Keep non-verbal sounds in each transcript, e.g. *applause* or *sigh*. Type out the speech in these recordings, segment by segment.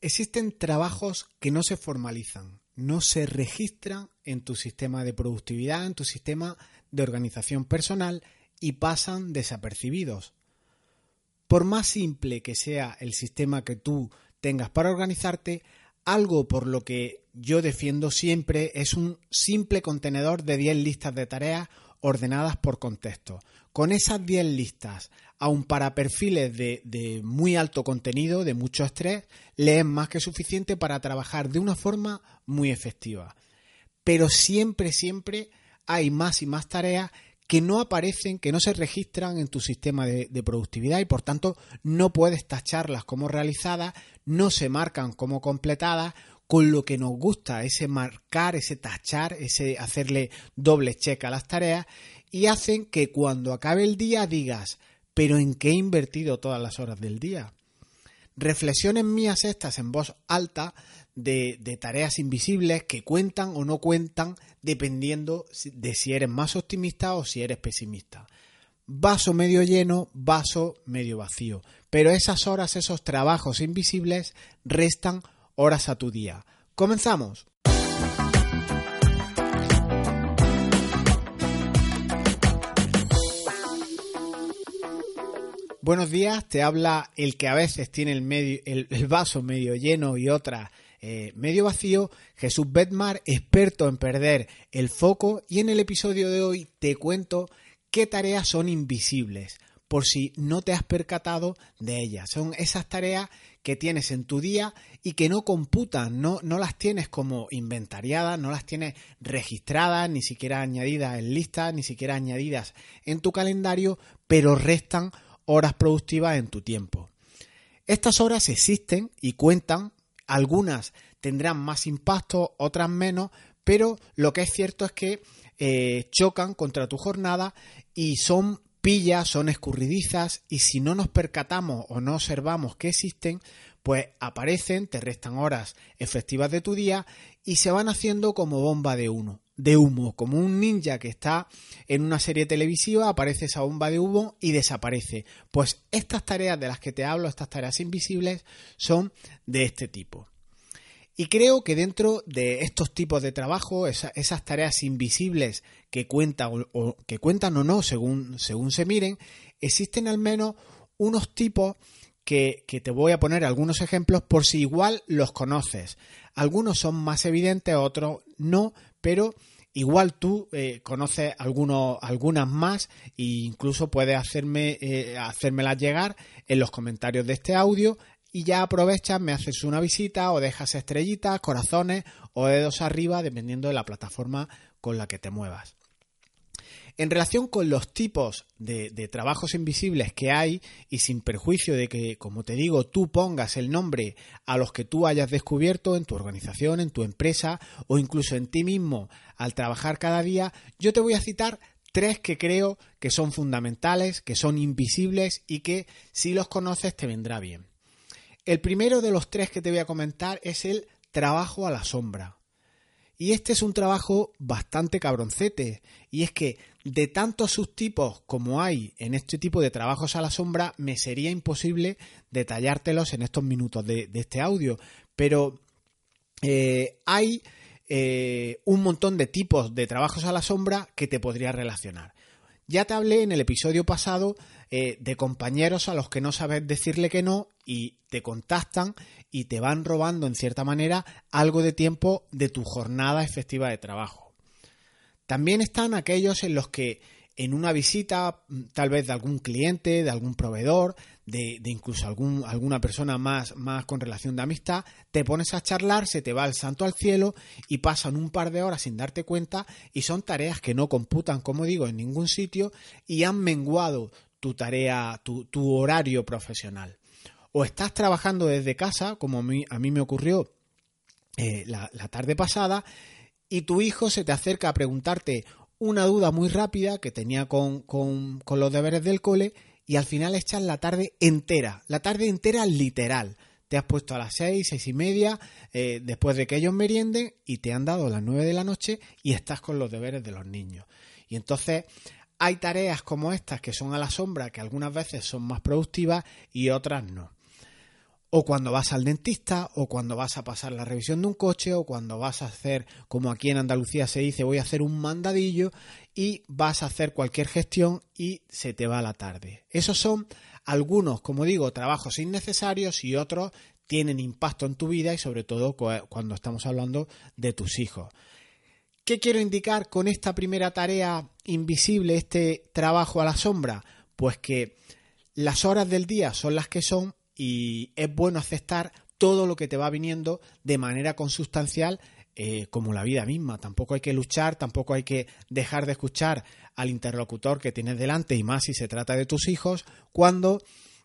Existen trabajos que no se formalizan, no se registran en tu sistema de productividad, en tu sistema de organización personal y pasan desapercibidos. Por más simple que sea el sistema que tú tengas para organizarte, algo por lo que yo defiendo siempre es un simple contenedor de 10 listas de tareas ordenadas por contexto. Con esas 10 listas, aun para perfiles de, muy alto contenido, de mucho estrés, le es más que suficiente para trabajar de una forma muy efectiva. Pero siempre, siempre hay más y más tareas que no aparecen, que no se registran en tu sistema de, de, productividad y por tanto no puedes tacharlas como realizadas, no se marcan como completadas, con lo que nos gusta, ese marcar, ese tachar, ese hacerle doble check a las tareas y hacen que cuando acabe el día digas, pero ¿en qué he invertido todas las horas del día? Reflexiones mías estas en voz alta de, de, tareas invisibles que cuentan o no cuentan dependiendo de si eres más optimista o si eres pesimista. Vaso medio lleno, vaso medio vacío. Pero esas horas, esos trabajos invisibles restan horas a tu día. Comenzamos. Buenos días, te habla el que a veces tiene el, vaso medio lleno y otra eh, medio vacío, Jesús Bedmar, experto en perder el foco y en el episodio de hoy te cuento qué tareas son invisibles, por si no te has percatado de ellas. Son esas tareas que tienes en tu día y que no computan, no, no las tienes como inventariadas, no las tienes registradas, ni siquiera añadidas en listas, ni siquiera añadidas en tu calendario, pero restan horas productivas en tu tiempo. Estas horas existen y cuentan, algunas tendrán más impacto, otras menos, pero lo que es cierto es que eh, chocan contra tu jornada y son pillas, son escurridizas y si no nos percatamos o no observamos que existen, pues aparecen, te restan horas efectivas de tu día y se van haciendo como bomba de uno de humo, como un ninja que está en una serie televisiva, aparece esa bomba de humo y desaparece. Pues estas tareas de las que te hablo, estas tareas invisibles, son de este tipo. Y creo que dentro de estos tipos de trabajo, esas tareas invisibles que cuentan o, que cuentan o no según, según se miren, existen al menos unos tipos que, que, te voy a poner algunos ejemplos por si igual los conoces. Algunos son más evidentes, otros no, pero igual tú eh, conoces algunos, algunas más e incluso puedes hacerme, eh, hacérmelas llegar en los comentarios de este audio y ya aprovechas, me haces una visita o dejas estrellitas, corazones o dedos arriba dependiendo de la plataforma con la que te muevas. En relación con los tipos de, trabajos invisibles que hay y sin perjuicio de que, como te digo, tú pongas el nombre a los que tú hayas descubierto en tu organización, en tu empresa o incluso en ti mismo al trabajar cada día, yo te voy a citar tres que creo que son fundamentales, que son invisibles y que si los conoces te vendrá bien. El primero de los tres que te voy a comentar es el trabajo a la sombra. Y este es un trabajo bastante cabroncete. Y es que de tantos subtipos como hay en este tipo de trabajos a la sombra, me sería imposible detallártelos en estos minutos de, este audio. Pero eh, hay eh, un montón de tipos de trabajos a la sombra que te podría relacionar. Ya te hablé en el episodio pasado eh, de compañeros a los que no sabes decirle que no y te contactan y te van robando en cierta manera algo de tiempo de tu jornada efectiva de trabajo. También están aquellos en los que en una visita mm, tal vez de algún cliente, de algún proveedor, de, incluso algún, alguna persona más, más con relación de amistad, te pones a charlar, se te va el santo al cielo y pasan un par de horas sin darte cuenta y son tareas que no computan, como digo, en ningún sitio y han menguado tu tarea, tu, horario profesional. O estás trabajando desde casa, como a mí, a mí me ocurrió eh, la, tarde pasada, y tu hijo se te acerca a preguntarte una duda muy rápida que tenía con, con, los deberes del cole y al final echas la tarde entera, la tarde entera literal. Te has puesto a las seis, seis y media, eh, después de que ellos merienden y te han dado las nueve de la noche y estás con los deberes de los niños. Y entonces hay tareas como estas que son a la sombra, que algunas veces son más productivas y otras no. o cuando vas al dentista, o cuando vas a pasar la revisión de un coche, o cuando vas a hacer, como aquí en Andalucía se dice, voy a hacer un mandadillo y vas a hacer cualquier gestión y se te va la tarde. Esos son algunos, como digo, trabajos innecesarios y otros tienen impacto en tu vida y sobre todo cuando estamos hablando de tus hijos. ¿Qué quiero indicar con esta primera tarea invisible, este trabajo a la sombra? Pues que las horas del día son las que son y es bueno aceptar todo lo que te va viniendo de manera consustancial eh, como la vida misma. Tampoco hay que luchar, tampoco hay que dejar de escuchar al interlocutor que tienes delante y más si se trata de tus hijos cuando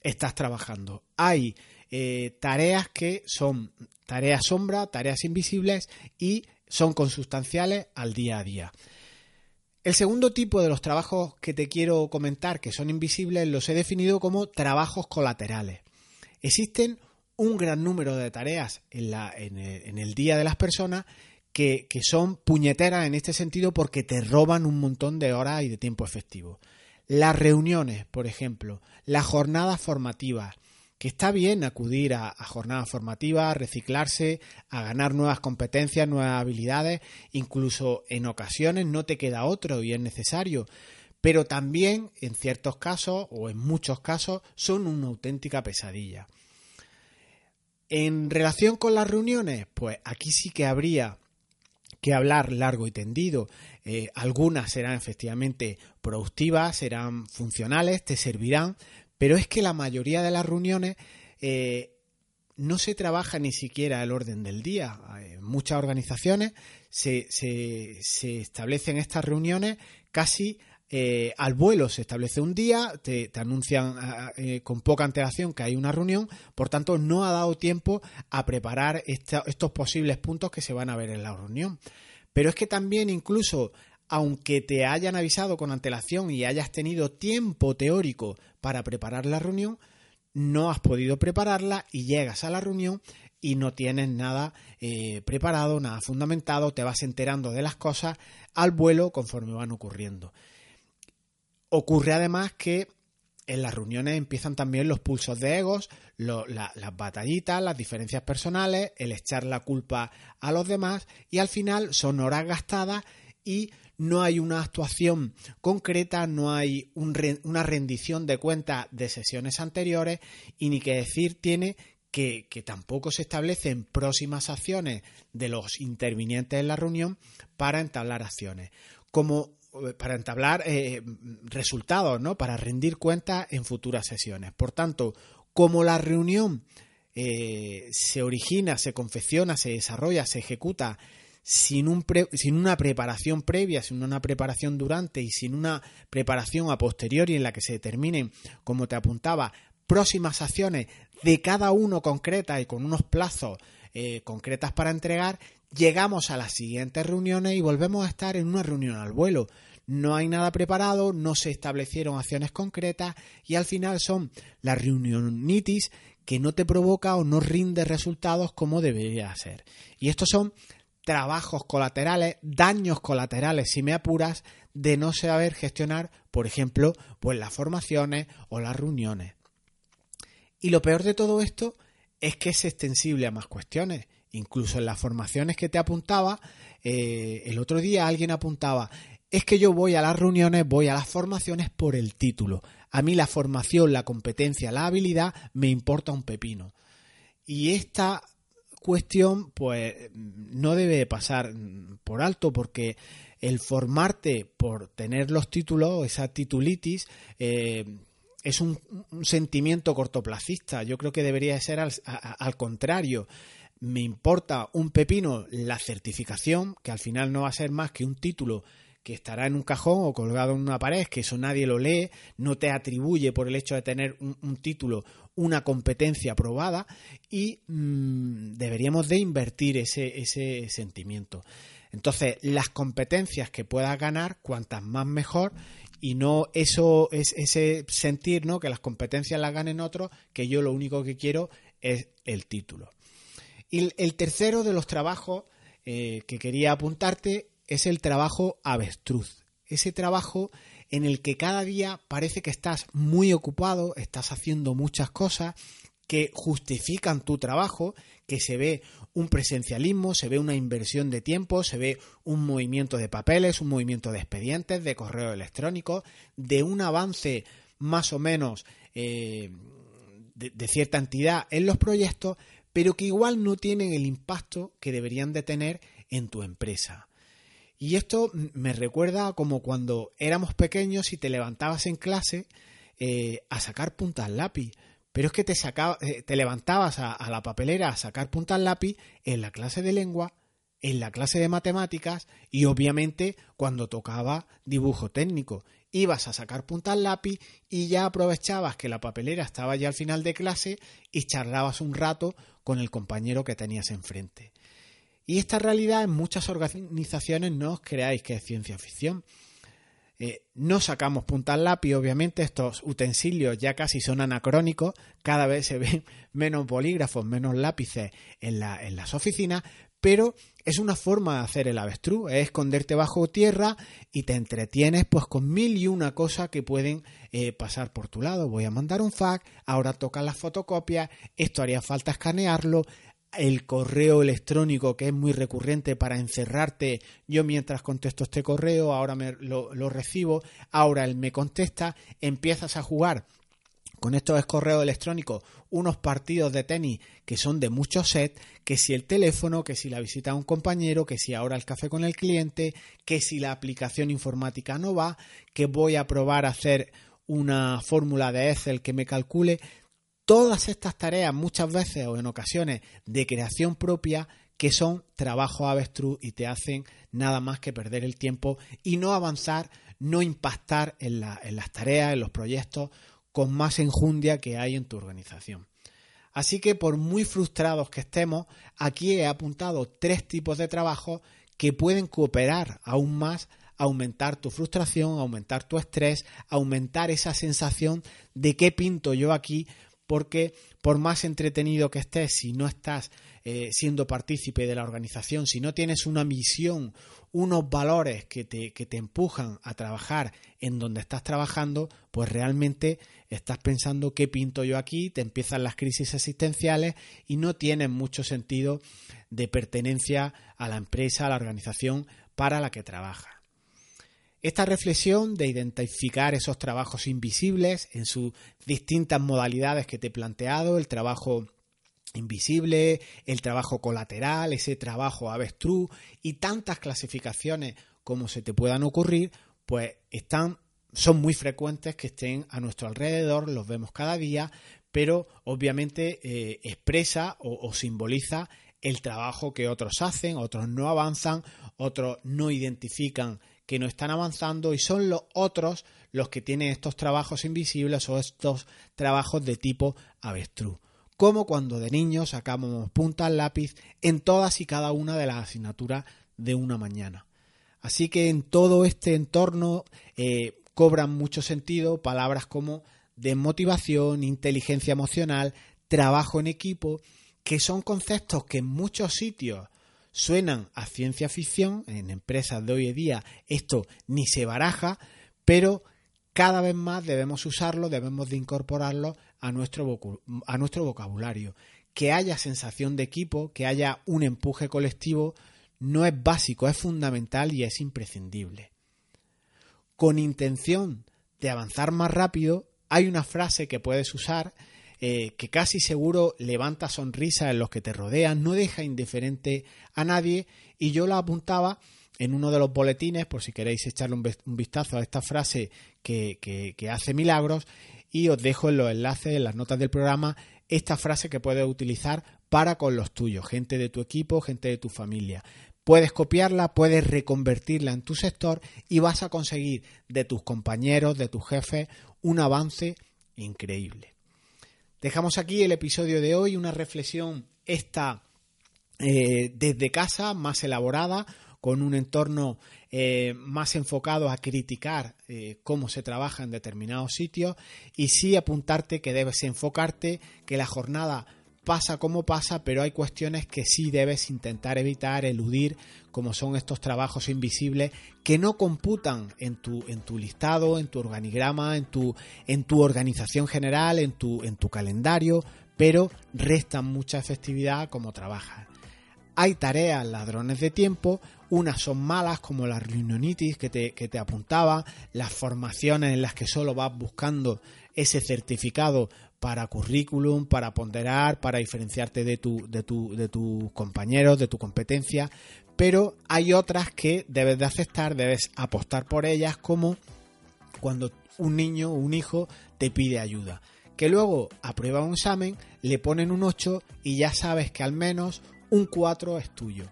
estás trabajando. Hay eh, tareas que son tareas sombra, tareas invisibles y son consustanciales al día a día. El segundo tipo de los trabajos que te quiero comentar que son invisibles los he definido como trabajos colaterales. Existen un gran número de tareas en, el, día de las personas que, que, son puñeteras en este sentido porque te roban un montón de horas y de tiempo efectivo. Las reuniones, por ejemplo, las jornadas formativas, que está bien acudir a, jornadas formativas, a reciclarse, a ganar nuevas competencias, nuevas habilidades, incluso en ocasiones no te queda otro y es necesario, pero también en ciertos casos o en muchos casos son una auténtica pesadilla. En relación con las reuniones, pues aquí sí que habría que hablar largo y tendido. Eh, algunas serán efectivamente productivas, serán funcionales, te servirán, pero es que la mayoría de las reuniones eh, no se trabaja ni siquiera el orden del día. En muchas organizaciones se, se establecen estas reuniones casi eh, al vuelo se establece un día, te, anuncian eh, con poca antelación que hay una reunión, por tanto no ha dado tiempo a preparar estos posibles puntos que se van a ver en la reunión. Pero es que también incluso aunque te hayan avisado con antelación y hayas tenido tiempo teórico para preparar la reunión, no has podido prepararla y llegas a la reunión y no tienes nada eh, preparado, nada fundamentado, te vas enterando de las cosas al vuelo conforme van ocurriendo. Ocurre además que en las reuniones empiezan también los pulsos de egos, las batallitas, las diferencias personales, el echar la culpa a los demás y al final son horas gastadas y no hay una actuación concreta, no hay una rendición de cuentas de sesiones anteriores y ni que decir tiene que, tampoco se establecen próximas acciones de los intervinientes en la reunión para entablar acciones. Como para entablar eh, resultados, ¿no? Para rendir cuentas en futuras sesiones. Por tanto, como la reunión eh, se origina, se confecciona, se desarrolla, se ejecuta sin, un sin una preparación previa, sin una preparación durante y sin una preparación a posteriori en la que se determinen, como te apuntaba, próximas acciones de cada uno concreta y con unos plazos eh, concretas para entregar, llegamos a las siguientes reuniones y volvemos a estar en una reunión al vuelo. No hay nada preparado, no se establecieron acciones concretas y al final son la reunionitis que no te provoca o no rinde resultados como debería ser. Y estos son trabajos colaterales, daños colaterales, si me apuras, de no saber gestionar, por ejemplo, pues las formaciones o las reuniones. Y lo peor de todo esto es que es extensible a más cuestiones. Incluso en las formaciones que te apuntaba, eh, el otro día alguien apuntaba, es que yo voy a las reuniones, voy a las formaciones por el título. A mí la formación, la competencia, la habilidad me importa un pepino. Y esta cuestión, pues, no debe pasar por alto porque el formarte por tener los títulos, esa titulitis, eh, es un, sentimiento cortoplacista. Yo creo que debería ser al, contrario. Me importa un pepino la certificación, que al final no va a ser más que un título que estará en un cajón o colgado en una pared, que eso nadie lo lee, no te atribuye por el hecho de tener un, título una competencia aprobada y mm, deberíamos de invertir ese, ese sentimiento. Entonces, las competencias que puedas ganar, cuantas más mejor, y no eso es ese sentir ¿no? que las competencias las ganen otros, que yo lo único que quiero es el título. Y el tercero de los trabajos eh, que quería apuntarte es el trabajo avestruz. Ese trabajo en el que cada día parece que estás muy ocupado, estás haciendo muchas cosas que justifican tu trabajo, que se ve un presencialismo, se ve una inversión de tiempo, se ve un movimiento de papeles, un movimiento de expedientes, de correo electrónico, de un avance más o menos eh, de, cierta entidad en los proyectos, pero que igual no tienen el impacto que deberían de tener en tu empresa. Y esto me recuerda como cuando éramos pequeños y te levantabas en clase eh, a sacar puntas lápiz. Pero es que te, eh, te levantabas a, a, la papelera a sacar puntas lápiz en la clase de lengua, en la clase de matemáticas y obviamente cuando tocaba dibujo técnico. Ibas a sacar puntas lápiz y ya aprovechabas que la papelera estaba ya al final de clase y charlabas un rato con el compañero que tenías enfrente. Y esta realidad en muchas organizaciones no os creáis que es ciencia ficción. Eh, no sacamos puntas lápiz, obviamente, estos utensilios ya casi son anacrónicos, cada vez se ven *laughs* menos bolígrafos, menos lápices en, las oficinas, pero es una forma de hacer el avestruz, es esconderte bajo tierra y te entretienes pues con mil y una cosas que pueden eh, pasar por tu lado. Voy a mandar un fax, ahora toca las fotocopias, esto haría falta escanearlo, el correo electrónico que es muy recurrente para encerrarte. Yo mientras contesto este correo, ahora me, lo, recibo, ahora él me contesta, empiezas a jugar con estos correos electrónicos unos partidos de tenis que son de mucho set, que si el teléfono, que si la visita a un compañero, que si ahora el café con el cliente, que si la aplicación informática no va, que voy a probar a hacer una fórmula de Excel que me calcule todas estas tareas muchas veces o en ocasiones de creación propia que son trabajo avestruz y te hacen nada más que perder el tiempo y no avanzar, no impactar en, las tareas, en los proyectos con más enjundia que hay en tu organización. Así que por muy frustrados que estemos, aquí he apuntado tres tipos de trabajo que pueden cooperar aún más aumentar tu frustración, aumentar tu estrés, aumentar esa sensación de qué pinto yo aquí porque por más entretenido que estés, si no estás eh, siendo partícipe de la organización, si no tienes una misión, unos valores que te, que te empujan a trabajar en donde estás trabajando, pues realmente estás pensando qué pinto yo aquí, te empiezan las crisis existenciales y no tienes mucho sentido de pertenencia a la empresa, a la organización para la que trabajas. Esta reflexión de identificar esos trabajos invisibles en sus distintas modalidades que te he planteado, el trabajo invisible, el trabajo colateral, ese trabajo avestruz y tantas clasificaciones como se te puedan ocurrir, pues están son muy frecuentes que estén a nuestro alrededor, los vemos cada día, pero obviamente eh, expresa o, o simboliza el trabajo que otros hacen, otros no avanzan, otros no identifican que no están avanzando y son los otros los que tienen estos trabajos invisibles o estos trabajos de tipo avestruz. Como cuando de niños sacábamos punta al lápiz en todas y cada una de las asignaturas de una mañana. Así que en todo este entorno eh, cobran mucho sentido palabras como desmotivación, inteligencia emocional, trabajo en equipo, que son conceptos que en muchos sitios suenan a ciencia ficción, en empresas de hoy en día esto ni se baraja, pero cada vez más debemos usarlo, debemos de incorporarlo a nuestro, a nuestro vocabulario. Que haya sensación de equipo, que haya un empuje colectivo, no es básico, es fundamental y es imprescindible. Con intención de avanzar más rápido, hay una frase que puedes usar eh, que casi seguro levanta sonrisa en los que te rodean, no deja indiferente a nadie y yo la apuntaba en uno de los boletines, por si queréis echarle un vistazo a esta frase que, que, hace milagros, y os dejo en los enlaces, en las notas del programa, esta frase que puedes utilizar para con los tuyos, gente de tu equipo, gente de tu familia. Puedes copiarla, puedes reconvertirla en tu sector y vas a conseguir de tus compañeros, de tus jefes, un avance increíble. Dejamos aquí el episodio de hoy, una reflexión esta eh, desde casa, más elaborada, con un entorno eh, más enfocado a criticar eh, cómo se trabaja en determinados sitios y sí apuntarte que debes enfocarte, que la jornada pasa como pasa, pero hay cuestiones que sí debes intentar evitar, eludir, como son estos trabajos invisibles que no computan en tu, en tu listado, en tu organigrama, en tu, en tu organización general, en tu, en tu calendario, pero restan mucha efectividad como trabajas. Hay tareas ladrones de tiempo, unas son malas como la reunionitis que te, que te apuntaba, las formaciones en las que solo vas buscando ese certificado para currículum, para ponderar, para diferenciarte de, tu, de, tu, de tus compañeros, de tu competencia, pero hay otras que debes de aceptar, debes apostar por ellas, como cuando un niño o un hijo te pide ayuda. Que luego aprueba un examen, le ponen un 8 y ya sabes que al menos un 4 es tuyo.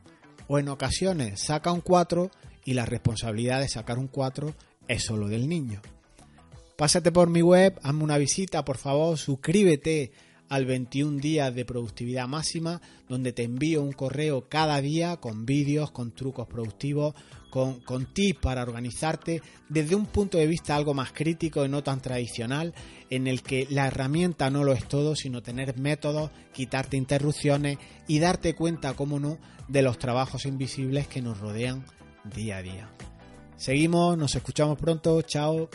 O en ocasiones saca un 4 y la responsabilidad de sacar un 4 es solo del niño. Pásate por mi web, hazme una visita, por favor, suscríbete al 21 días de productividad máxima, donde te envío un correo cada día con vídeos, con trucos productivos, con, con, tips para organizarte desde un punto de vista algo más crítico y no tan tradicional, en el que la herramienta no lo es todo, sino tener métodos, quitarte interrupciones y darte cuenta, cómo no, de los trabajos invisibles que nos rodean día a día. Seguimos, nos escuchamos pronto, chao.